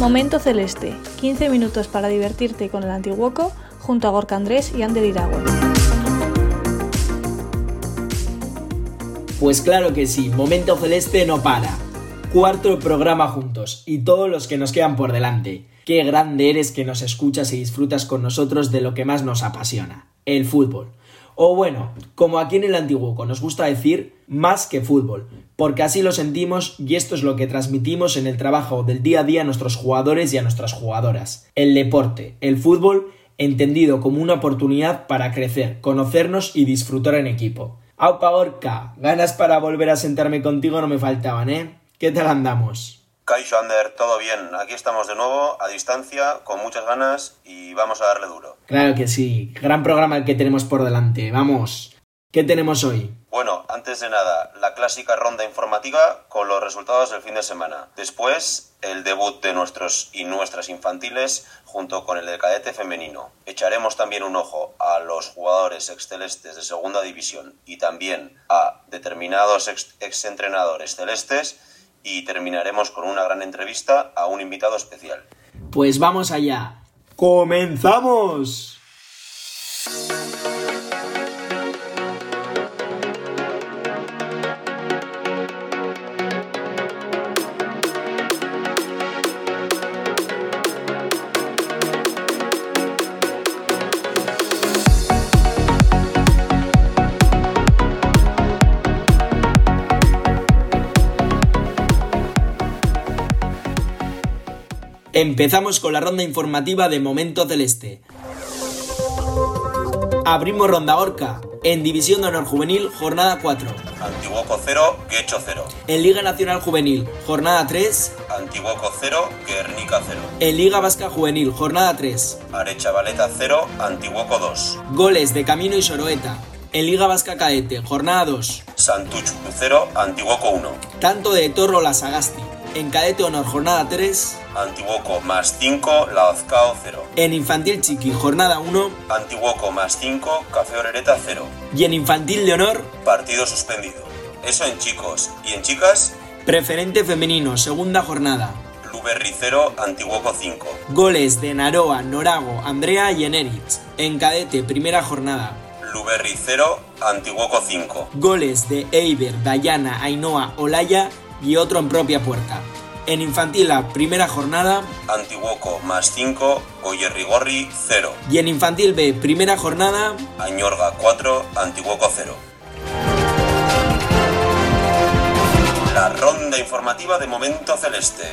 Momento Celeste, 15 minutos para divertirte con el Antiguoco junto a Gorka Andrés y Ander Iragüe. Pues claro que sí, Momento Celeste no para. Cuarto programa juntos y todos los que nos quedan por delante. Qué grande eres que nos escuchas y disfrutas con nosotros de lo que más nos apasiona, el fútbol. O bueno, como aquí en el Antiguoco nos gusta decir, más que fútbol, porque así lo sentimos y esto es lo que transmitimos en el trabajo del día a día a nuestros jugadores y a nuestras jugadoras. El deporte, el fútbol, entendido como una oportunidad para crecer, conocernos y disfrutar en equipo. Aupa Orca, ganas para volver a sentarme contigo no me faltaban, ¿eh? ¿Qué tal andamos? Kaisho Ander, todo bien. Aquí estamos de nuevo, a distancia, con muchas ganas y vamos a darle duro. Claro que sí. Gran programa el que tenemos por delante. Vamos. ¿Qué tenemos hoy? Bueno, antes de nada, la clásica ronda informativa con los resultados del fin de semana. Después, el debut de nuestros y nuestras infantiles junto con el de cadete femenino. Echaremos también un ojo a los jugadores excelestes de segunda división y también a determinados ex exentrenadores celestes y terminaremos con una gran entrevista a un invitado especial. Pues vamos allá. ¡Comenzamos! Empezamos con la ronda informativa de Momento Celeste. Abrimos ronda Orca. En División de Honor Juvenil, jornada 4. Antiguoco 0, Guecho 0. En Liga Nacional Juvenil, jornada 3. Antiguoco 0, Guernica 0. En Liga Vasca Juvenil, jornada 3. Arecha Valeta 0, Antiguoco 2. Goles de Camino y Soroeta. En Liga Vasca Caete, jornada 2. Santuchu 0, Antiguoco 1. Tanto de Torro la Sagasti. En Cadete Honor, jornada 3. Antiguoco más 5, Laozcao 0. En Infantil Chiqui, jornada 1. Antiguoco más 5, Café Orereta 0. Y en Infantil de Honor. Partido suspendido. Eso en chicos. ¿Y en chicas? Preferente femenino, segunda jornada. Luberri 0, Antiguoco 5. Goles de Naroa, Norago, Andrea y Eneritz. En Cadete, primera jornada. Luberri 0, Antiguoco 5. Goles de Eiber, Dayana, Ainhoa, Olaya y otro en propia puerta. En infantil la primera jornada. Antiguoco más 5, Goyerrigorri 0. Y en infantil B, primera jornada. Añorga 4, Antiguoco 0. La ronda informativa de Momento Celeste.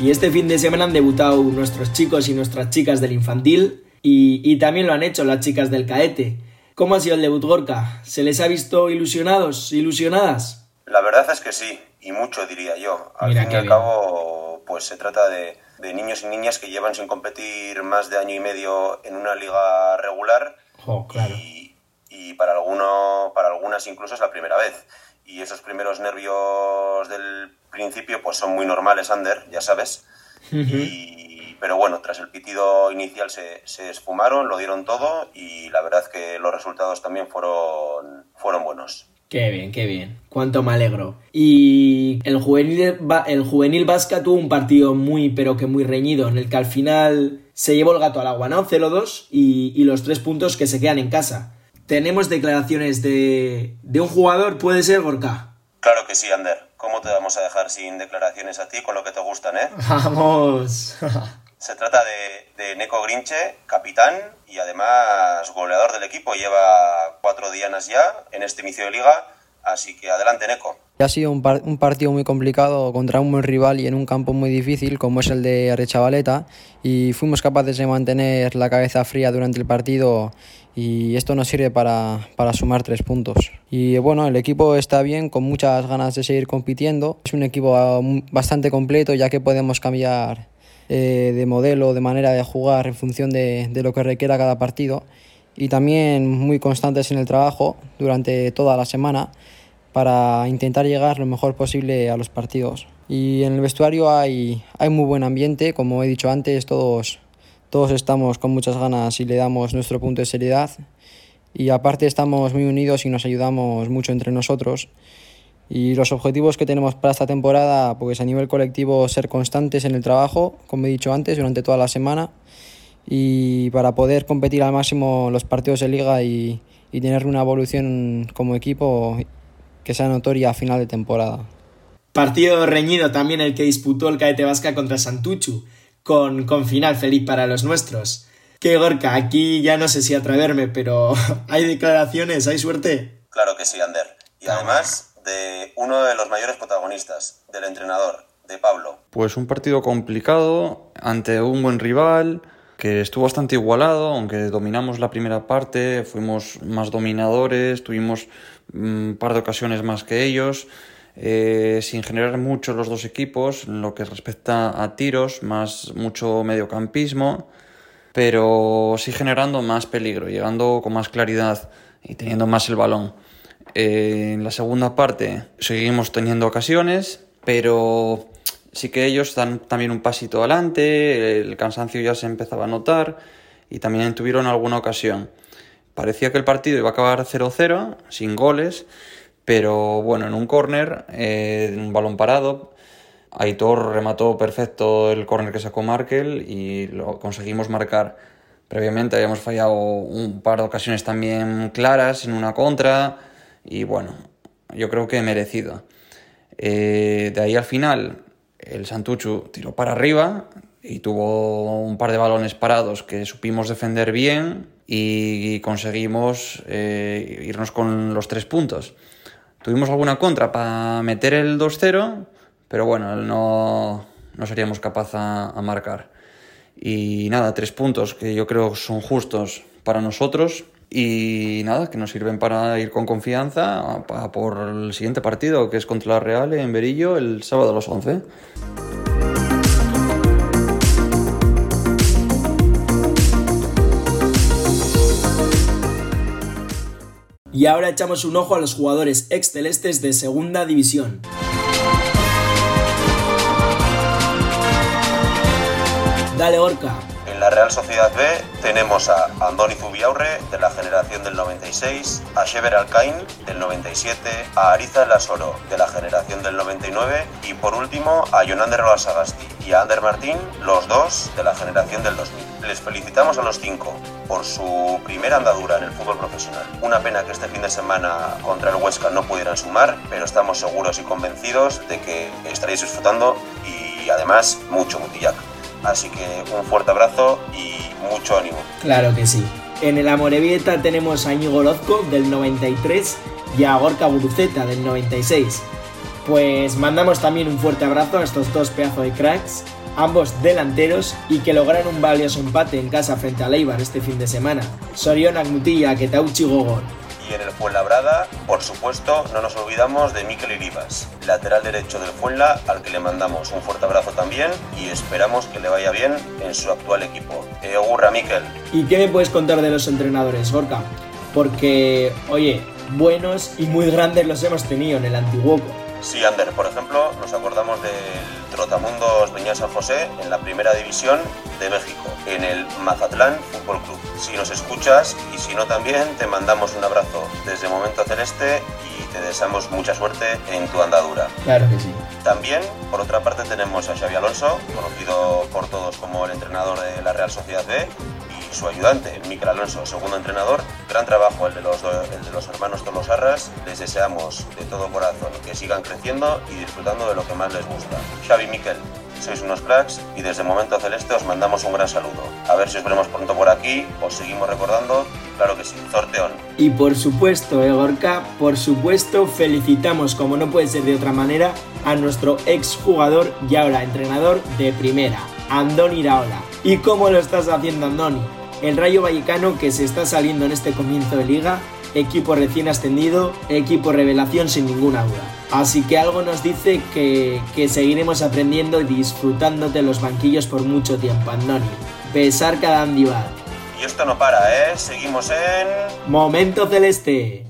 Y este fin de semana han debutado nuestros chicos y nuestras chicas del infantil y, y, también lo han hecho las chicas del caete. ¿Cómo ha sido el debut Gorka? ¿Se les ha visto ilusionados, ilusionadas? La verdad es que sí, y mucho diría yo. Al Mira fin y al cabo, pues se trata de, de niños y niñas que llevan sin competir más de año y medio en una liga regular Oh, claro. y, y para, alguno, para algunas incluso es la primera vez. Y esos primeros nervios del principio pues son muy normales, Ander, ya sabes. Y- pero bueno, tras el pitido inicial se, se esfumaron, lo dieron todo y la verdad que los resultados también fueron, fueron buenos. Qué bien, qué bien. Cuánto me alegro. Y el juvenil, el juvenil vasca tuvo un partido muy, pero que muy reñido, en el que al final se llevó el gato al agua, ¿no? 0-2 y, y los tres puntos que se quedan en casa. Tenemos declaraciones de, de un jugador, ¿puede ser, Gorka? Claro que sí, Ander. ¿Cómo te vamos a dejar sin declaraciones a ti con lo que te gustan, eh? Vamos. Se trata de, de Neko Grinche, capitán y además goleador del equipo. Lleva cuatro dianas ya en este inicio de liga, así que adelante, Neko. Ha sido un, par- un partido muy complicado contra un buen rival y en un campo muy difícil como es el de Arechavaleta y fuimos capaces de mantener la cabeza fría durante el partido y esto nos sirve para, sumar tres puntos. Y bueno, el equipo está bien, con muchas ganas de seguir compitiendo. Es un equipo ah, bastante completo ya que podemos cambiar eh, de modelo, de manera de jugar en función de, de lo que requiera cada partido. Y también muy constantes en el trabajo durante toda la semana para intentar llegar lo mejor posible a los partidos. Y en el vestuario hay, hay muy buen ambiente, como he dicho antes, todos todos estamos con muchas ganas y le damos nuestro punto de seriedad. Y aparte estamos muy unidos y nos ayudamos mucho entre nosotros. Y los objetivos que tenemos para esta temporada, pues a nivel colectivo, ser constantes en el trabajo, como he dicho antes, durante toda la semana. Y para poder competir al máximo los partidos de liga y, y tener una evolución como equipo que sea notoria a final de temporada. Partido reñido también el que disputó el Caete Vasca contra Santuchu con, con final feliz para los nuestros. Que Gorka, aquí ya no sé si atreverme, pero ¿hay declaraciones? ¿Hay suerte? Claro que sí, Ander. Y además de uno de los mayores protagonistas, del entrenador, de Pablo. Pues un partido complicado ante un buen rival que estuvo bastante igualado, aunque dominamos la primera parte, fuimos más dominadores, tuvimos un par de ocasiones más que ellos. Eh, sin generar mucho los dos equipos en lo que respecta a tiros, más mucho mediocampismo, pero sí generando más peligro, llegando con más claridad y teniendo más el balón. Eh, en la segunda parte seguimos teniendo ocasiones, pero sí que ellos dan también un pasito adelante, el cansancio ya se empezaba a notar y también tuvieron alguna ocasión. Parecía que el partido iba a acabar 0-0, sin goles, pero bueno, en un córner, eh, un balón parado, Aitor remató perfecto el córner que sacó Markel y lo conseguimos marcar. Previamente habíamos fallado un par de ocasiones también claras en una contra y bueno, yo creo que merecido. Eh, de ahí al final, el Santuchu tiró para arriba y tuvo un par de balones parados que supimos defender bien y conseguimos eh, irnos con los tres puntos. Tuvimos alguna contra para meter el 2-0, pero bueno, no, no seríamos capaces a, marcar. Y nada, tres puntos que yo creo son justos para nosotros y nada, que nos sirven para ir con confianza por el siguiente partido, que es contra la Real en Berillo el sábado a las 11. Y ahora echamos un ojo a los jugadores ex celestes de segunda división. Dale, Orca. En la Real Sociedad B tenemos a Andoni Zubiaurre de la generación del 96, a Shever Alcain del 97, a Ariza Lasoro de la generación del 99 y por último a Jonander Sagasti y a Ander Martín, los dos de la generación del 2000. Les felicitamos a los cinco por su primera andadura en el fútbol profesional. Una pena que este fin de semana contra el Huesca no pudieran sumar, pero estamos seguros y convencidos de que estaréis disfrutando y además mucho Mutillac. Así que un fuerte abrazo y mucho ánimo. Claro que sí. En el Amorebieta tenemos a Íñigo Lozco del 93 y a Gorka Buruceta del 96. Pues mandamos también un fuerte abrazo a estos dos pedazos de cracks ambos delanteros y que lograron un valioso empate en casa frente a Leibar este fin de semana. Sorion Agmutilla, Ketauchi Gogor. Y en el Fuenlabrada, por supuesto, no nos olvidamos de Mikel Iribas, lateral derecho del Fuenla, al que le mandamos un fuerte abrazo también y esperamos que le vaya bien en su actual equipo. Eogurra, Mikel. ¿Y qué me puedes contar de los entrenadores, Gorka? Porque, oye, buenos y muy grandes los hemos tenido en el Antiguoco. Sí, Ander, por ejemplo, nos acordamos del Trotamundos Peña San José en la primera división de México, en el Mazatlán Fútbol Club. Si nos escuchas y si no también, te mandamos un abrazo desde Momento Celeste y te deseamos mucha suerte en tu andadura. Claro que sí. También, por otra parte, tenemos a Xavi Alonso, conocido por todos como el entrenador de la Real Sociedad B, su ayudante, Miquel Alonso, segundo entrenador. Gran trabajo el de los, el de los hermanos Tolosarras. Les deseamos de todo corazón que sigan creciendo y disfrutando de lo que más les gusta. Xavi Miquel, sois unos cracks y desde Momento Celeste os mandamos un gran saludo. A ver si os veremos pronto por aquí, os seguimos recordando, claro que sí, sorteón. Y por supuesto, Egorka, por supuesto, felicitamos, como no puede ser de otra manera, a nuestro ex jugador y ahora entrenador de primera, Andoni Iraola. ¿Y cómo lo estás haciendo, Andoni? El Rayo Vallecano que se está saliendo en este comienzo de liga, equipo recién ascendido, equipo revelación sin ninguna duda. Así que algo nos dice que, que seguiremos aprendiendo y disfrutándote los banquillos por mucho tiempo, Andoni. Besar cada. Y esto no para, ¿eh? Seguimos en... Momento Celeste.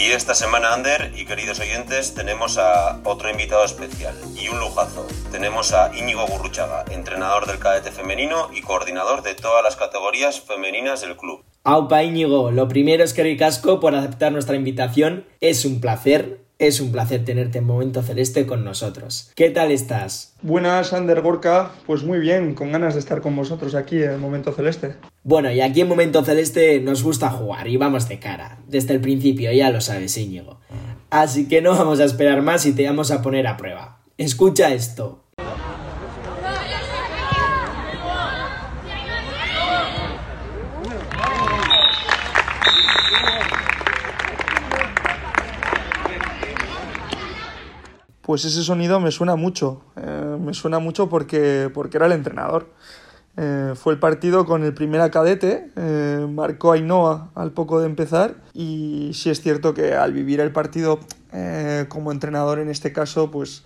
Y esta semana, Ander y queridos oyentes, tenemos a otro invitado especial y un lujazo. Tenemos a Íñigo Gurruchaga, entrenador del cadete femenino y coordinador de todas las categorías femeninas del club. Aupa Íñigo, lo primero es que ricasco por aceptar nuestra invitación. Es un placer, es un placer tenerte en Momento Celeste con nosotros. ¿Qué tal estás? Buenas, Ander Gorka. Pues muy bien, con ganas de estar con vosotros aquí en Momento Celeste. Bueno, y aquí en Momento Celeste nos gusta jugar y vamos de cara. Desde el principio, ya lo sabes, Íñigo. Así que no vamos a esperar más y te vamos a poner a prueba. Escucha esto. Pues ese sonido me suena mucho. Eh, me suena mucho porque, porque era el entrenador. Eh, fue el partido con el primer cadete, eh, marcó Ainhoa al poco de empezar y sí es cierto que al vivir el partido eh, como entrenador en este caso, pues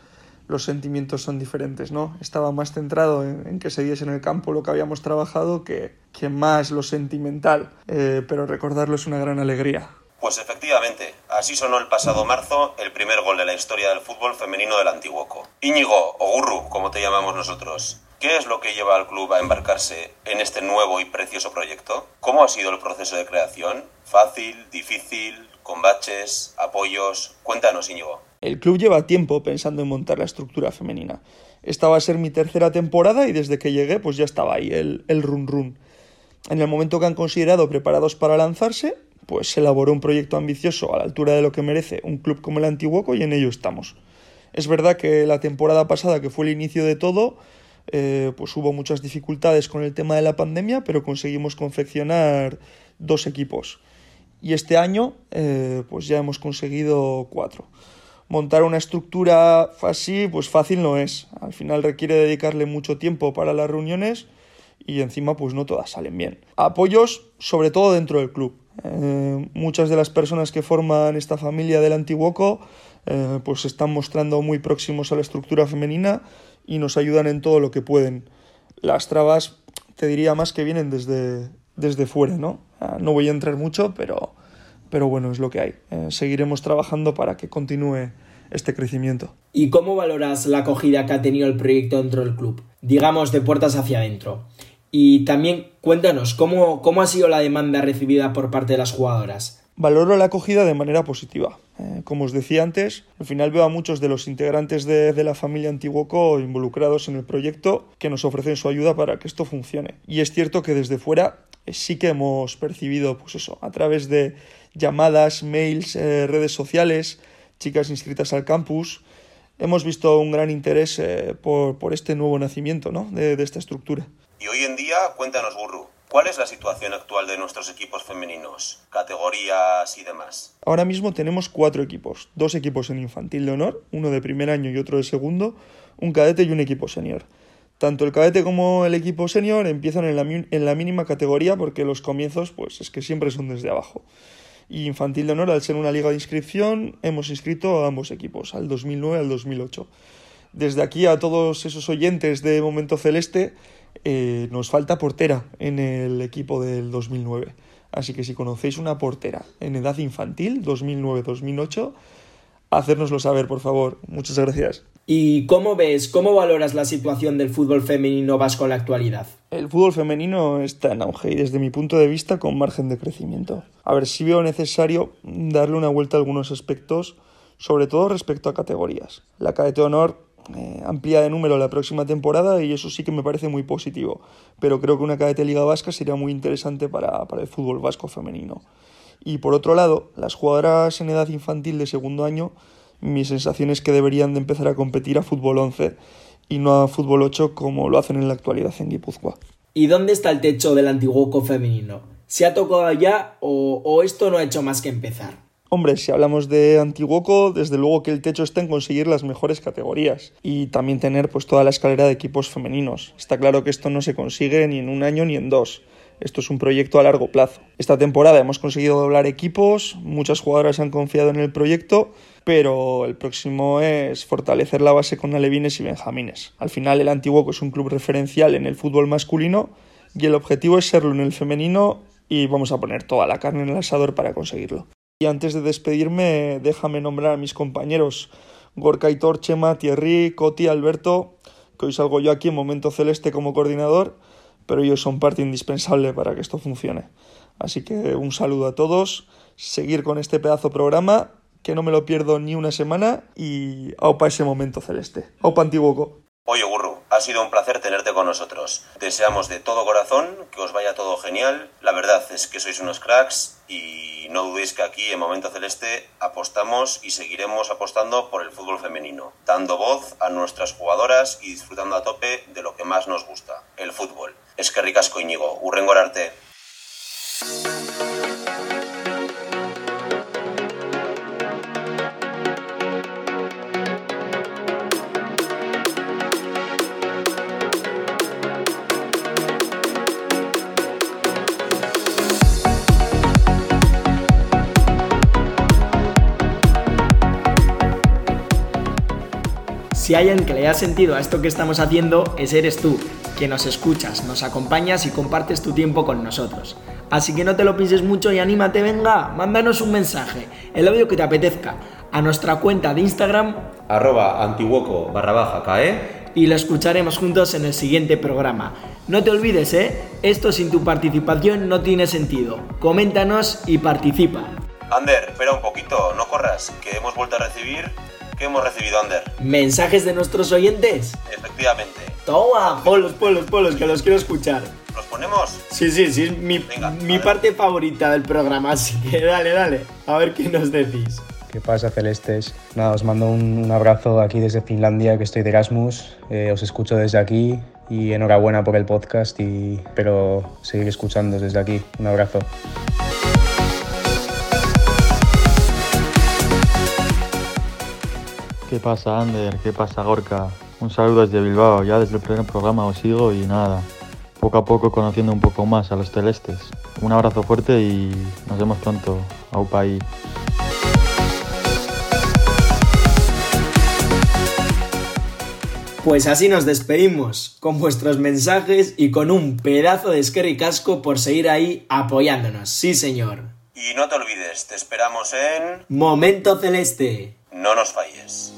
los sentimientos son diferentes, ¿no? Estaba más centrado en, que se diese en el campo lo que habíamos trabajado que, que más lo sentimental, pero recordarlo es una gran alegría. Pues efectivamente, así sonó el pasado marzo el primer gol de la historia del fútbol femenino del Antiguoco. Íñigo, o Gurru, como te llamamos nosotros, ¿qué es lo que lleva al club a embarcarse en este nuevo y precioso proyecto? ¿Cómo ha sido el proceso de creación? ¿Fácil? ¿Difícil? ¿Con baches? ¿Apoyos? Cuéntanos, Íñigo. El club lleva tiempo pensando en montar la estructura femenina. Esta va a ser mi tercera temporada y desde que llegué pues ya estaba ahí el, el run run. En el momento que han considerado preparados para lanzarse, pues se elaboró un proyecto ambicioso a la altura de lo que merece un club como el Antiguoco y en ello estamos. Es verdad que la temporada pasada, que fue el inicio de todo, eh, pues hubo muchas dificultades con el tema de la pandemia, pero conseguimos confeccionar dos equipos. Y este año, eh, pues ya hemos conseguido cuatro. Montar una estructura así, pues fácil no es. Al final requiere dedicarle mucho tiempo para las reuniones y encima pues no todas salen bien. Apoyos sobre todo dentro del club. Eh, muchas de las personas que forman esta familia del Antiguoco eh, pues se están mostrando muy próximos a la estructura femenina y nos ayudan en todo lo que pueden. Las trabas te diría más que vienen desde, desde fuera, ¿no? Ah, No voy a entrar mucho, pero, pero bueno, es lo que hay. Eh, seguiremos trabajando para que continúe este crecimiento. ¿Y cómo valoras la acogida que ha tenido el proyecto dentro del club? Digamos, de puertas hacia adentro. Y también cuéntanos, ¿cómo, cómo ha sido la demanda recibida por parte de las jugadoras? Valoro la acogida de manera positiva. Eh, como os decía antes, al final veo a muchos de los integrantes de, la familia Antiguoco involucrados en el proyecto que nos ofrecen su ayuda para que esto funcione. Y es cierto que desde fuera eh, sí que hemos percibido, pues eso, a través de llamadas, mails, eh, redes sociales, chicas inscritas al campus, hemos visto un gran interés por, por, este nuevo nacimiento ¿no? de esta estructura. Y hoy en día, cuéntanos, Burru, ¿Cuál es la situación actual de nuestros equipos femeninos? Categorías y demás. Ahora mismo tenemos cuatro equipos. Dos equipos en infantil de honor, uno de primer año y otro de segundo, un cadete y un equipo senior. Tanto el cadete como el equipo senior empiezan en la, en la mínima categoría porque los comienzos pues es que siempre son desde abajo. Y infantil de honor, al ser una liga de inscripción, hemos inscrito a ambos equipos, al 2009 al 2008. Desde aquí a todos esos oyentes de Momento Celeste, eh, nos falta portera en el equipo del 2009. Así que si conocéis una portera en edad infantil, 2009-2008, hacérnoslo saber, por favor. Muchas gracias. ¿Y cómo ves, cómo valoras la situación del fútbol femenino vasco en la actualidad? El fútbol femenino está en auge y desde mi punto de vista con margen de crecimiento. A ver, si veo necesario darle una vuelta a algunos aspectos, sobre todo respecto a categorías. La cadete honor eh, amplía de número la próxima temporada y eso sí que me parece muy positivo. Pero creo que una cadete Liga Vasca sería muy interesante para, para el fútbol vasco femenino. Y por otro lado, las jugadoras en edad infantil de segundo año, mi sensación es que deberían de empezar a competir a fútbol 11 y no a fútbol 8 como lo hacen en la actualidad en Guipúzcoa. ¿Y dónde está el techo del antiguoco femenino? ¿Se ha tocado ya o, o esto no ha hecho más que empezar? Hombre, si hablamos de Antiguoco, desde luego que el techo está en conseguir las mejores categorías y también tener pues toda la escalera de equipos femeninos. Está claro que esto no se consigue ni en un año ni en dos. Esto es un proyecto a largo plazo. Esta temporada hemos conseguido doblar equipos, muchas jugadoras han confiado en el proyecto, pero el próximo es fortalecer la base con alevines y benjamines. Al final el Antiguoco es un club referencial en el fútbol masculino y el objetivo es serlo en el femenino y vamos a poner toda la carne en el asador para conseguirlo. Y antes de despedirme, déjame nombrar a mis compañeros Gorka Aitor, Chema, Thierry, Coti, Alberto, que hoy salgo yo aquí en Momento Celeste como coordinador, pero ellos son parte indispensable para que esto funcione. Así que un saludo a todos, seguir con este pedazo programa, que no me lo pierdo ni una semana, y aupa ese Momento Celeste. Aupa Antiguoco. Oye, Gurru, ha sido un placer tenerte con nosotros. Deseamos de todo corazón que os vaya todo genial. La verdad es que sois unos cracks y no dudéis que aquí en Momento Celeste apostamos y seguiremos apostando por el fútbol femenino, dando voz a nuestras jugadoras y disfrutando a tope de lo que más nos gusta, el fútbol. Es que ricasco Íñigo, urrengorarte. Si hay alguien que le haya sentido a esto que estamos haciendo, ese eres tú, que nos escuchas, nos acompañas y compartes tu tiempo con nosotros. Así que no te lo pienses mucho y anímate, venga, mándanos un mensaje, el audio que te apetezca, a nuestra cuenta de Instagram arroba antiguoco barra baja cae y lo escucharemos juntos en el siguiente programa. No te olvides, ¿eh? Esto sin tu participación no tiene sentido. Coméntanos y participa. Ander, espera un poquito, no corras, que hemos vuelto a recibir... ¿Qué hemos recibido, Ander? ¿Mensajes de nuestros oyentes? Efectivamente. Toma, polos, polos, polos, que los quiero escuchar. ¿Los ponemos? Sí, sí, sí, es mi, Venga, mi parte favorita del programa, así que dale, dale, a ver qué nos decís. ¿Qué pasa, Celestes? Nada, os mando un, un abrazo aquí desde Finlandia, que estoy de Erasmus. Eh, os escucho desde aquí y enhorabuena por el podcast y espero seguir escuchando desde aquí. Un abrazo. ¿Qué pasa, Ander? ¿Qué pasa, Gorka? Un saludo desde Bilbao. Ya desde el primer programa os sigo y nada, poco a poco conociendo un poco más a los celestes. Un abrazo fuerte y nos vemos pronto. Aupa ahí. Pues así nos despedimos, con vuestros mensajes y con un pedazo de Skerry Casco por seguir ahí apoyándonos. Sí, señor. Y no te olvides, te esperamos en... Momento Celeste. No nos falles.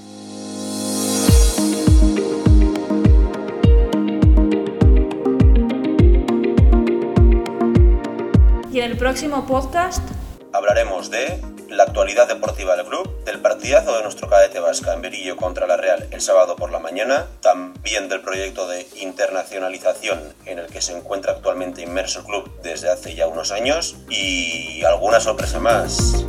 Y en el próximo podcast Hablaremos de la actualidad deportiva del club, del partidazo de nuestro cadete vasca en Berillo contra la Real el sábado por la mañana, también del proyecto de internacionalización en el que se encuentra actualmente inmerso el club desde hace ya unos años y alguna sorpresa más.